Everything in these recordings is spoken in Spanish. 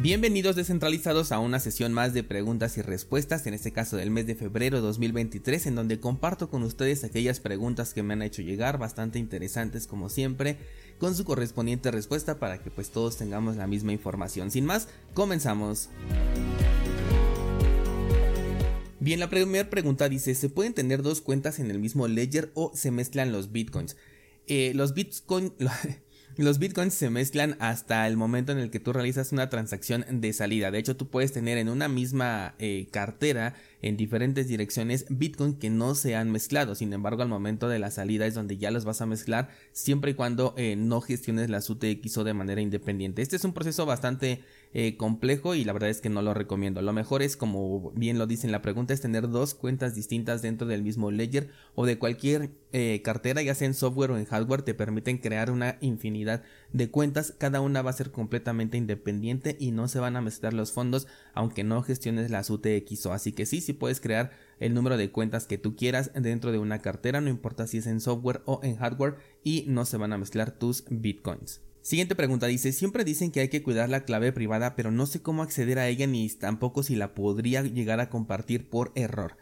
Bienvenidos descentralizados a una sesión más de preguntas y respuestas, en este caso del mes de febrero 2023, en donde comparto con ustedes aquellas preguntas que me han hecho llegar, bastante interesantes como siempre, con su correspondiente respuesta para que pues todos tengamos la misma información. Sin más, comenzamos. Bien, la primera pregunta dice, ¿se pueden tener dos cuentas en el mismo ledger o se mezclan los bitcoins? Eh, los bitcoins... Los bitcoins se mezclan hasta el momento en el que tú realizas una transacción de salida. De hecho, tú puedes tener en una misma eh, cartera en diferentes direcciones Bitcoin que no se han mezclado. Sin embargo, al momento de la salida es donde ya los vas a mezclar siempre y cuando eh, no gestiones la UTXO de manera independiente. Este es un proceso bastante eh, complejo y la verdad es que no lo recomiendo. Lo mejor es, como bien lo dice en la pregunta, es tener dos cuentas distintas dentro del mismo ledger o de cualquier eh, cartera, ya sea en software o en hardware, te permiten crear una infinidad de cuentas. Cada una va a ser completamente independiente y no se van a mezclar los fondos aunque no gestiones la UTXO. Así que sí, sí puedes crear el número de cuentas que tú quieras dentro de una cartera, no importa si es en software o en hardware y no se van a mezclar tus bitcoins. Siguiente pregunta dice, siempre dicen que hay que cuidar la clave privada, pero no sé cómo acceder a ella ni tampoco si la podría llegar a compartir por error.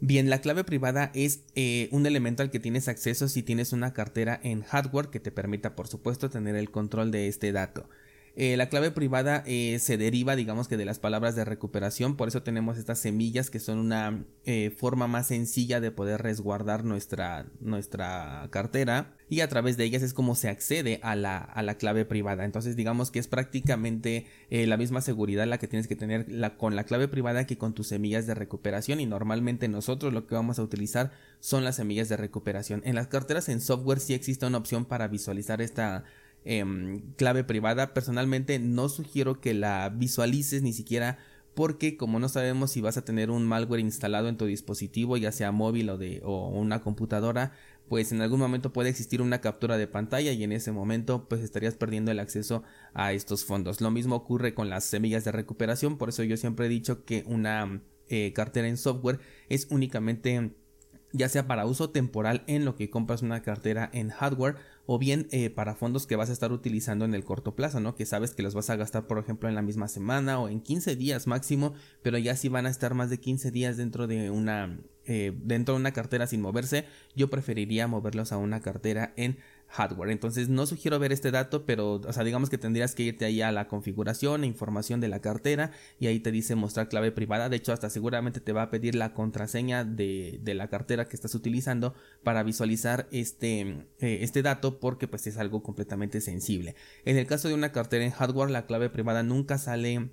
Bien, la clave privada es eh, un elemento al que tienes acceso si tienes una cartera en hardware que te permita por supuesto tener el control de este dato. Eh, la clave privada eh, se deriva, digamos que de las palabras de recuperación, por eso tenemos estas semillas que son una eh, forma más sencilla de poder resguardar nuestra, nuestra cartera y a través de ellas es como se accede a la, a la clave privada. Entonces digamos que es prácticamente la misma seguridad la que tienes que tener con la clave privada que con tus semillas de recuperación y normalmente nosotros lo que vamos a utilizar son las semillas de recuperación. En las carteras en software sí existe una opción para visualizar esta Em, clave privada. Personalmente no sugiero que la visualices ni siquiera porque como no sabemos si vas a tener un malware instalado en tu dispositivo, ya sea móvil o de o una computadora, pues en algún momento puede existir una captura de pantalla y en ese momento pues estarías perdiendo el acceso a estos fondos. Lo mismo ocurre con las semillas de recuperación, por eso yo siempre he dicho que una eh, cartera en software es únicamente ya sea para uso temporal en lo que compras una cartera en hardware o bien eh, para fondos que vas a estar utilizando en el corto plazo, ¿no? Que sabes que los vas a gastar, por ejemplo, en la misma semana o en 15 días máximo, pero ya si van a estar más de 15 días dentro de una eh, dentro de una cartera sin moverse, yo preferiría moverlos a una cartera en hardware. Entonces no sugiero ver este dato, pero o sea, digamos que tendrías que irte ahí a la configuración e información de la cartera y ahí te dice mostrar clave privada. De hecho, hasta seguramente te va a pedir la contraseña de, de la cartera que estás utilizando para visualizar este, eh, este dato porque pues es algo completamente sensible. En el caso de una cartera en hardware, la clave privada nunca sale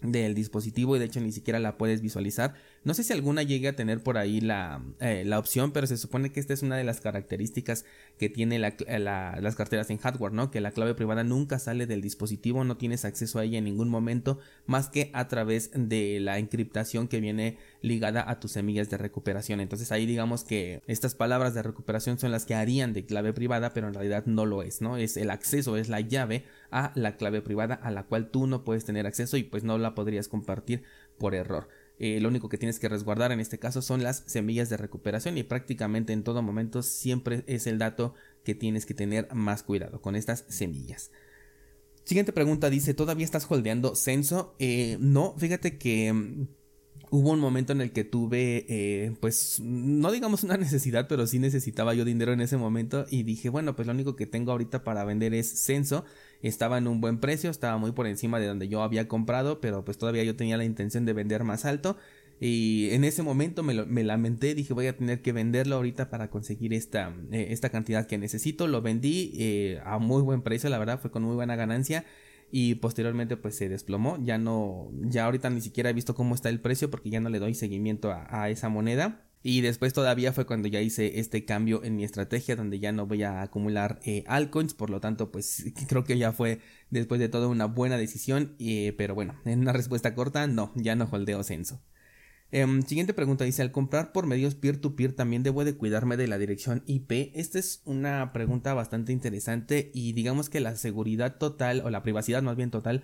del dispositivo y de hecho ni siquiera la puedes visualizar. No sé si alguna llegue a tener por ahí la, eh, la opción, pero se supone que esta es una de las características que tiene las carteras en hardware, ¿no? Que la clave privada nunca sale del dispositivo, no tienes acceso a ella en ningún momento más que a través de la encriptación que viene ligada a tus semillas de recuperación. Entonces ahí digamos que estas palabras de recuperación son las que harían de clave privada, pero en realidad no lo es, ¿no? Es el acceso, es la llave a la clave privada a la cual tú no puedes tener acceso y pues no la podrías compartir por error. Eh, lo único que tienes que resguardar en este caso son las semillas de recuperación y prácticamente en todo momento siempre es el dato que tienes que tener más cuidado con estas semillas. Siguiente pregunta dice, ¿todavía estás holdeando censo? Eh, no, fíjate que mm, hubo un momento en el que tuve, eh, pues, no digamos una necesidad, pero sí necesitaba yo dinero en ese momento y dije, bueno, pues lo único que tengo ahorita para vender es censo. Estaba en un buen precio, estaba muy por encima de donde yo había comprado, pero pues todavía yo tenía la intención de vender más alto. Y en ese momento me, me lamenté, dije voy a tener que venderlo ahorita para conseguir esta, eh, esta cantidad que necesito. Lo vendí eh, a muy buen precio, la verdad, fue con muy buena ganancia y posteriormente pues se desplomó. Ya no, ya ahorita ni siquiera he visto cómo está el precio porque ya no le doy seguimiento a, esa moneda. Y después todavía fue cuando ya hice este cambio en mi estrategia donde ya no voy a acumular eh, altcoins. Por lo tanto, pues creo que ya fue después de todo una buena decisión. Eh, pero bueno, en una respuesta corta, no, ya no holdeo censo. Em, siguiente pregunta dice, al comprar por medios peer-to-peer también debo de cuidarme de la dirección IP. Esta es una pregunta bastante interesante y digamos que la seguridad total o la privacidad más bien total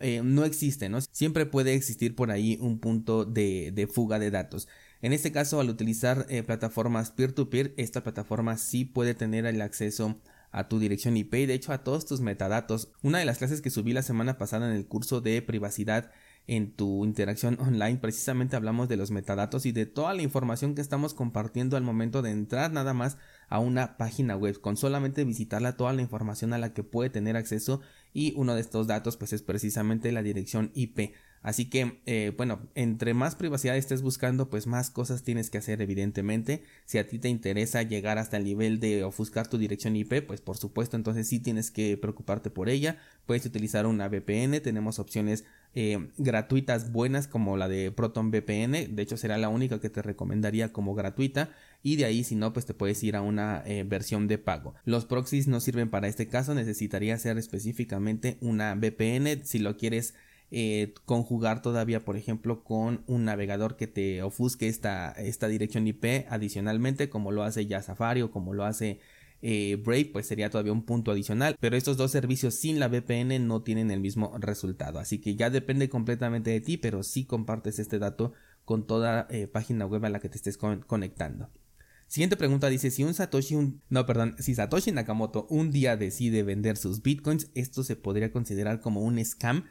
eh, no existe, ¿no? Siempre puede existir por ahí un punto de, fuga de datos. En este caso, al utilizar eh, plataformas peer-to-peer, esta plataforma sí puede tener el acceso a tu dirección IP y de hecho a todos tus metadatos. Una de las clases que subí la semana pasada en el curso de privacidad en tu interacción online precisamente hablamos de los metadatos y de toda la información que estamos compartiendo al momento de entrar nada más a una página web con solamente visitarla toda la información a la que puede tener acceso y uno de estos datos pues es precisamente la dirección IP Así que, eh, bueno, entre más privacidad estés buscando, pues más cosas tienes que hacer, evidentemente. Si a ti te interesa llegar hasta el nivel de ofuscar tu dirección IP, pues por supuesto, entonces sí tienes que preocuparte por ella. Puedes utilizar una VPN, tenemos opciones eh, gratuitas buenas como la de Proton VPN, de hecho será la única que te recomendaría como gratuita. Y de ahí, si no, pues te puedes ir a una eh, versión de pago. Los proxies no sirven para este caso, necesitaría ser específicamente una VPN si lo quieres eh, conjugar todavía, por ejemplo, con un navegador que te ofusque esta, esta dirección IP adicionalmente, como lo hace ya Safari o como lo hace eh, Brave, pues sería todavía un punto adicional. Pero estos dos servicios sin la VPN no tienen el mismo resultado. Así que ya depende completamente de ti, pero si compartes este dato con toda eh, página web a la que te estés conectando. Siguiente pregunta dice, si un Satoshi, no, perdón, si Satoshi Nakamoto un día decide vender sus bitcoins, esto se podría considerar como un scam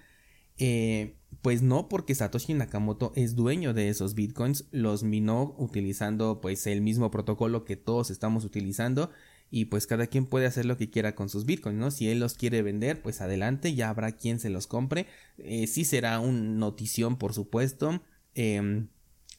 eh, pues no, porque Satoshi Nakamoto es dueño de esos bitcoins, los minó utilizando pues el mismo protocolo que todos estamos utilizando y pues cada quien puede hacer lo que quiera con sus bitcoins, ¿no? Si él los quiere vender, pues adelante, ya habrá quien se los compre. Eh, sí será un notición, por supuesto. Em,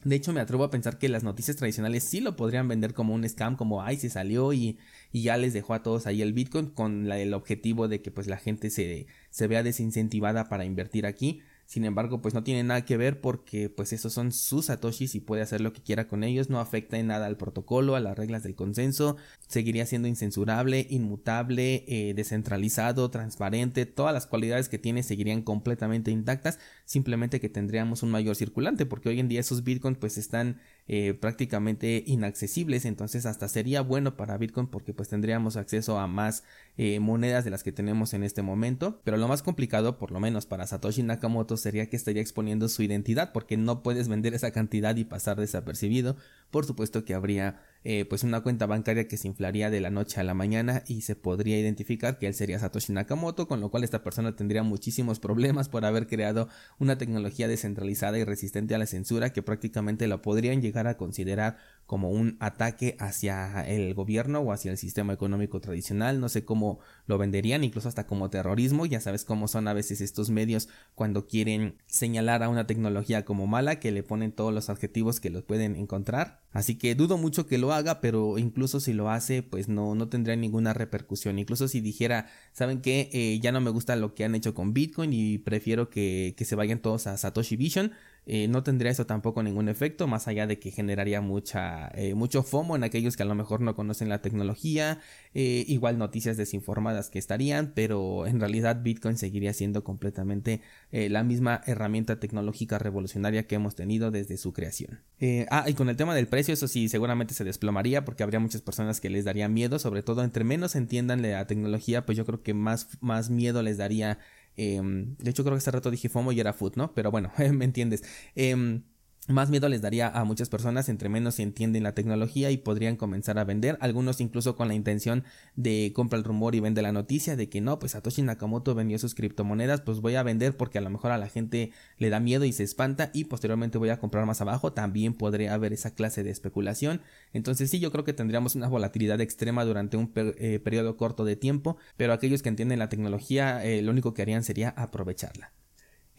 de hecho, me atrevo a pensar que las noticias tradicionales sí lo podrían vender como un scam, como ay, se salió y, y ya les dejó a todos ahí el Bitcoin con el objetivo de que pues la gente se, se vea desincentivada para invertir aquí. Sin embargo, pues no tiene nada que ver porque pues esos son sus satoshis y puede hacer lo que quiera con ellos, no afecta en nada al protocolo, a las reglas del consenso, seguiría siendo incensurable, inmutable, eh, descentralizado, transparente, todas las cualidades que tiene seguirían completamente intactas, simplemente que tendríamos un mayor circulante porque hoy en día esos bitcoins pues están eh, prácticamente inaccesibles entonces hasta sería bueno para bitcoin porque pues tendríamos acceso a más eh, monedas de las que tenemos en este momento pero lo más complicado por lo menos para Satoshi Nakamoto sería que estaría exponiendo su identidad porque no puedes vender esa cantidad y pasar desapercibido. Por supuesto que habría eh, pues una cuenta bancaria que se inflaría de la noche a la mañana y se podría identificar que él sería Satoshi Nakamoto, con lo cual esta persona tendría muchísimos problemas por haber creado una tecnología descentralizada y resistente a la censura que prácticamente la podrían llegar a considerar como un ataque hacia el gobierno o hacia el sistema económico tradicional, no sé cómo lo venderían, incluso hasta como terrorismo, ya sabes cómo son a veces estos medios cuando quieren señalar a una tecnología como mala, que le ponen todos los adjetivos que los pueden encontrar, así que dudo mucho que lo haga, pero incluso si lo hace, pues no, no tendría ninguna repercusión, incluso si dijera, saben que eh, ya no me gusta lo que han hecho con Bitcoin y prefiero que, que se vayan todos a Satoshi Vision, eh, no tendría eso tampoco ningún efecto, más allá de que generaría mucha, eh, mucho FOMO en aquellos que a lo mejor no conocen la tecnología, eh, igual noticias desinformadas que estarían, pero en realidad Bitcoin seguiría siendo completamente la misma herramienta tecnológica revolucionaria que hemos tenido desde su creación. ah, y con el tema del precio, eso sí, seguramente se desplomaría porque habría muchas personas que les daría miedo, sobre todo entre menos entiendan la tecnología, pues yo creo que más, más miedo les daría Em, de hecho, creo que hace rato dije FOMO y era food, ¿no? Pero bueno, me entiendes. Em, más miedo les daría a muchas personas entre menos se entienden la tecnología y podrían comenzar a vender, algunos incluso con la intención de compra el rumor y vende la noticia de que no, pues Satoshi Nakamoto vendió sus criptomonedas, pues voy a vender porque a lo mejor a la gente le da miedo y se espanta y posteriormente voy a comprar más abajo, también podría haber esa clase de especulación, entonces sí yo creo que tendríamos una volatilidad extrema durante un eh, periodo corto de tiempo, pero aquellos que entienden la tecnología eh, lo único que harían sería aprovecharla.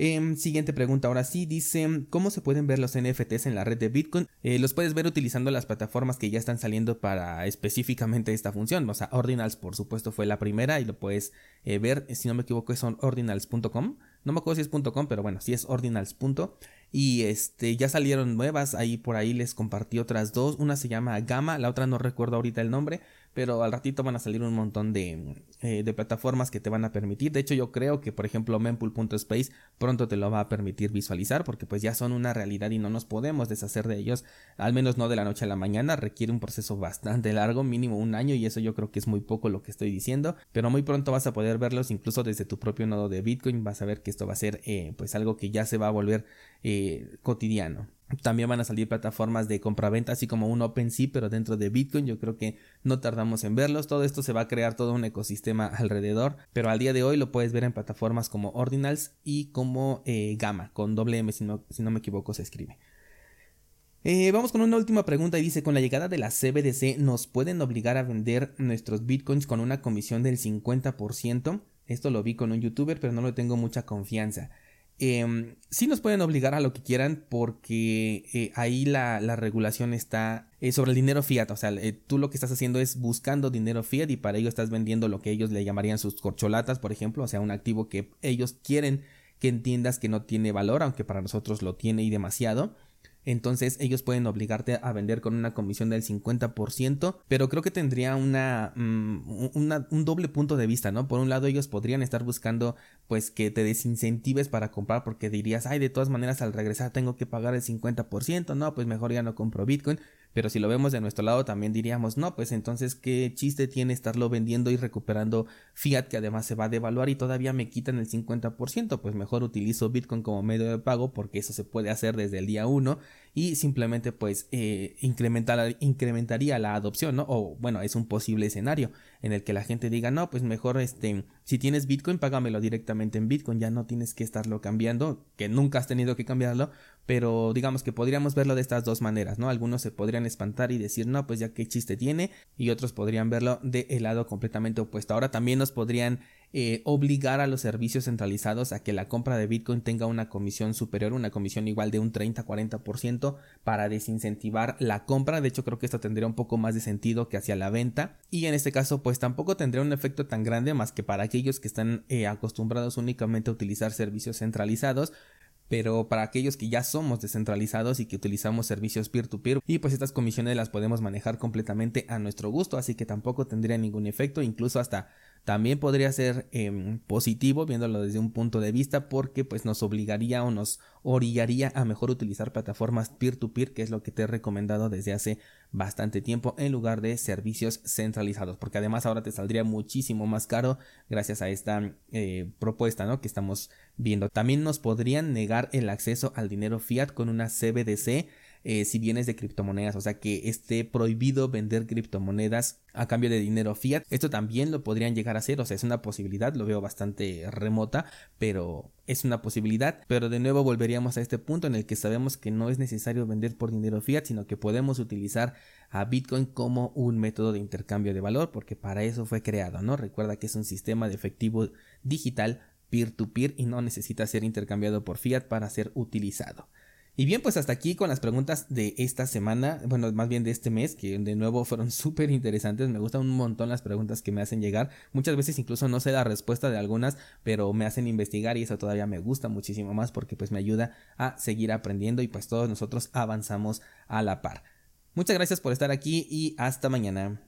Em, siguiente pregunta, ahora sí, dice, ¿cómo se pueden ver los NFTs en la red de Bitcoin? Eh, los puedes ver utilizando las plataformas que ya están saliendo para específicamente esta función. O sea, Ordinals, por supuesto, fue la primera y lo puedes eh, ver, si no me equivoco, son ordinals.com. No me acuerdo si es .com, pero bueno, si es ordinals. Y este, ya salieron nuevas, ahí por ahí les compartí otras dos. Una se llama Gamma, la otra no recuerdo ahorita el nombre, pero al ratito van a salir un montón de, eh, de plataformas que te van a permitir. De hecho, yo creo que, por ejemplo, mempool.space pronto te lo va a permitir visualizar porque pues ya son una realidad y no nos podemos deshacer de ellos, al menos no de la noche a la mañana, requiere un proceso bastante largo, mínimo un año y eso yo creo que es muy poco lo que estoy diciendo, pero muy pronto vas a poder verlos incluso desde tu propio nodo de Bitcoin, vas a ver que esto va a ser eh, pues algo que ya se va a volver eh, cotidiano. También van a salir plataformas de compraventa, así como un OpenSea, pero dentro de Bitcoin. Yo creo que no tardamos en verlos. Todo esto se va a crear todo un ecosistema alrededor, pero al día de hoy lo puedes ver en plataformas como Ordinals y como eh, Gamma, con doble M, si no, si no me equivoco, se escribe. Eh, vamos con una última pregunta y dice, con la llegada de la CBDC, ¿nos pueden obligar a vender nuestros bitcoins con una comisión del 50%? Esto lo vi con un youtuber, pero no le tengo mucha confianza. Eh, sí nos pueden obligar a lo que quieran porque eh, ahí la, regulación está eh, sobre el dinero fiat. O sea, eh, tú lo que estás haciendo es buscando dinero fiat y para ello estás vendiendo lo que ellos le llamarían sus corcholatas, por ejemplo. O sea, un activo que ellos quieren que entiendas que no tiene valor, aunque para nosotros lo tiene y demasiado entonces ellos pueden obligarte a vender con una comisión del 50%, pero creo que tendría una, mm, un doble punto de vista, ¿no? Por un lado ellos podrían estar buscando pues que te desincentives para comprar porque dirías, ay, de todas maneras al regresar tengo que pagar el 50%, no, pues mejor ya no compro Bitcoin, pero si lo vemos de nuestro lado también diríamos, no, pues entonces qué chiste tiene estarlo vendiendo y recuperando fiat que además se va a devaluar y todavía me quitan el 50%, pues mejor utilizo Bitcoin como medio de pago porque eso se puede hacer desde el día 1 y simplemente pues eh, incrementar, incrementaría la adopción, ¿no? O bueno, es un posible escenario en el que la gente diga, no, pues mejor este, si tienes Bitcoin, págamelo directamente en Bitcoin, ya no tienes que estarlo cambiando, que nunca has tenido que cambiarlo, pero digamos que podríamos verlo de estas dos maneras, ¿no? Algunos se podrían espantar y decir, no, pues ya qué chiste tiene, y otros podrían verlo de el lado completamente opuesto. Ahora también nos podrían eh, obligar a los servicios centralizados a que la compra de Bitcoin tenga una comisión superior, una comisión igual de un 30-40% para desincentivar la compra. De hecho, creo que esto tendría un poco más de sentido que hacia la venta. Y en este caso, pues tampoco tendría un efecto tan grande más que para aquellos que están eh, acostumbrados únicamente a utilizar servicios centralizados pero para aquellos que ya somos descentralizados y que utilizamos servicios peer-to-peer y pues estas comisiones las podemos manejar completamente a nuestro gusto, así que tampoco tendría ningún efecto, incluso hasta también podría ser em, positivo viéndolo desde un punto de vista porque pues nos obligaría o nos orillaría a mejor utilizar plataformas peer-to-peer que es lo que te he recomendado desde hace bastante tiempo en lugar de servicios centralizados porque además ahora te saldría muchísimo más caro gracias a esta eh, propuesta ¿no? que estamos viendo. También nos podrían negar el acceso al dinero fiat con una CBDC eh, si vienes de criptomonedas, o sea que esté prohibido vender criptomonedas a cambio de dinero fiat. Esto también lo podrían llegar a hacer, o sea, es una posibilidad, lo veo bastante remota, pero es una posibilidad. Pero de nuevo volveríamos a este punto en el que sabemos que no es necesario vender por dinero fiat, sino que podemos utilizar a Bitcoin como un método de intercambio de valor, porque para eso fue creado, ¿no? Recuerda que es un sistema de efectivo digital peer-to-peer -peer y no necesita ser intercambiado por fiat para ser utilizado. Y bien, pues hasta aquí con las preguntas de esta semana, bueno, más bien de este mes, que de nuevo fueron súper interesantes, me gustan un montón las preguntas que me hacen llegar, muchas veces incluso no sé la respuesta de algunas, pero me hacen investigar y eso todavía me gusta muchísimo más porque pues me ayuda a seguir aprendiendo y pues todos nosotros avanzamos a la par. Muchas gracias por estar aquí y hasta mañana.